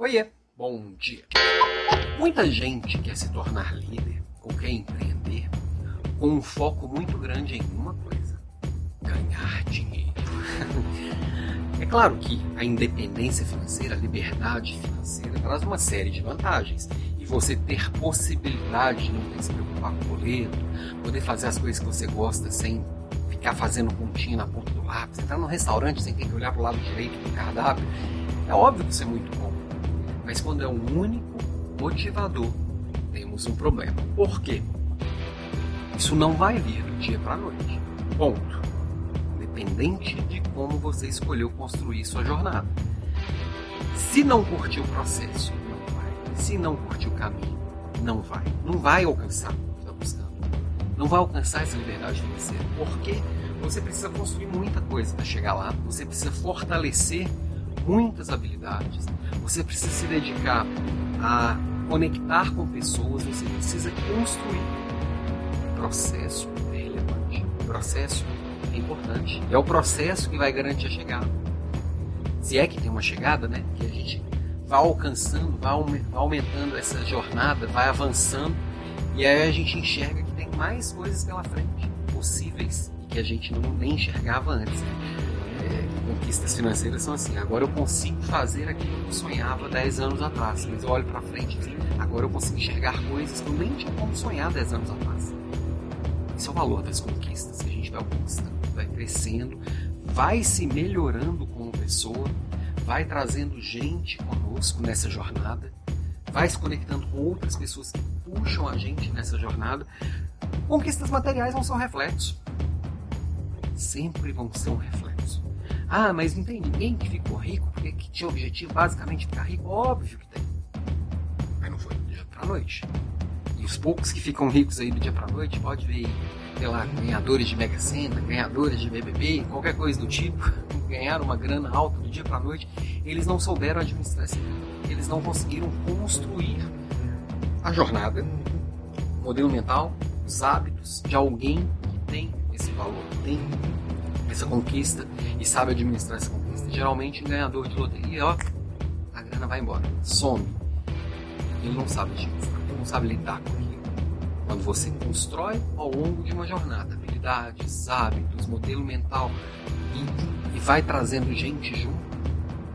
Oiê, bom dia. Muita gente quer se tornar líder ou quer empreender com um foco muito grande em uma coisa: ganhar dinheiro. É claro que a independência financeira, a liberdade financeira traz uma série de vantagens. E você ter possibilidade de não ter que se preocupar com o boleto, poder fazer as coisas que você gosta sem ficar fazendo pontinha na ponta do lápis, entrar num restaurante sem ter que olhar para o lado direito do cardápio, é óbvio que isso é muito bom. Mas quando é um único motivador, temos um problema. Por quê? Isso não vai vir do dia para a noite. Ponto. Independente de como você escolheu construir sua jornada. Se não curtir o processo, não vai. Se não curtir o caminho, não vai. Não vai alcançar o que está buscando. Não vai alcançar essa liberdade financeira. Porque você precisa construir muita coisa para chegar lá. Você precisa fortalecer muitas habilidades. Você precisa se dedicar a conectar com pessoas. Você precisa construir. Processo é relevante. Processo é importante. É o processo que vai garantir a chegada. Se é que tem uma chegada, né? Que a gente vai alcançando, vai aumentando essa jornada, vai avançando e aí a gente enxerga que tem mais coisas pela frente possíveis que a gente não nem enxergava antes. Conquistas financeiras são assim. Agora eu consigo fazer aquilo que eu sonhava 10 anos atrás, mas eu olho para frente assim, agora eu consigo enxergar coisas que eu nem tinha como sonhar 10 anos atrás. Esse é o valor das conquistas que a gente vai conquistando, vai crescendo, vai se melhorando como pessoa, vai trazendo gente conosco nessa jornada, vai se conectando com outras pessoas que puxam a gente nessa jornada. Conquistas materiais não são reflexos. Sempre vão ser um reflexo. Ah, mas não tem ninguém que ficou rico porque que tinha o objetivo basicamente ficar rico? Óbvio que tem. Mas não foi do dia pra noite. E os poucos que ficam ricos aí do dia pra noite, pode ver, sei lá, ganhadores de Mega Sena, ganhadores de BBB, qualquer coisa do tipo, ganharam uma grana alta do dia pra noite, eles não souberam administrar esse Eles não conseguiram construir a jornada, o modelo mental, os hábitos de alguém que tem esse valor, tem essa conquista e sabe administrar essa conquista. Geralmente, um ganhador de loteria, ó, a grana vai embora, some. Ele não sabe administrar não sabe lidar com aquilo. Quando você constrói ao longo de uma jornada habilidades, hábitos, modelo mental e, e vai trazendo gente junto,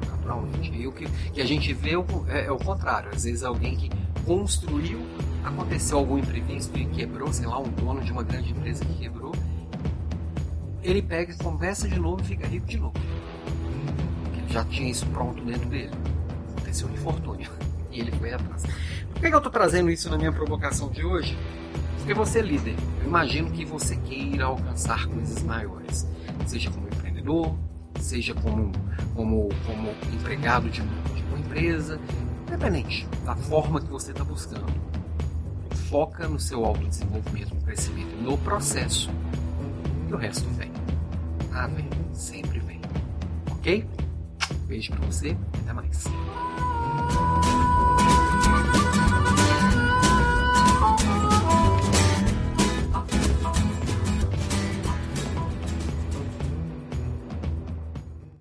naturalmente. E o que, que a gente vê é, é o contrário. Às vezes alguém que construiu, aconteceu algum imprevisto e quebrou, sei lá, um dono de uma grande empresa que quebrou, ele pega, começa de novo e fica rico de novo. Porque ele já tinha isso pronto dentro dele. Aconteceu um infortúnio. E ele foi atrás. Por que eu estou trazendo isso na minha provocação de hoje? Porque você é líder. Eu imagino que você queira alcançar coisas maiores. Seja como empreendedor, seja como, como, como empregado de, de uma empresa, independente da forma que você está buscando. Foca no seu autodesenvolvimento, no crescimento, no processo. E o resto vem. Ah, vem. Sempre vem. Ok? Beijo pra você. Até mais.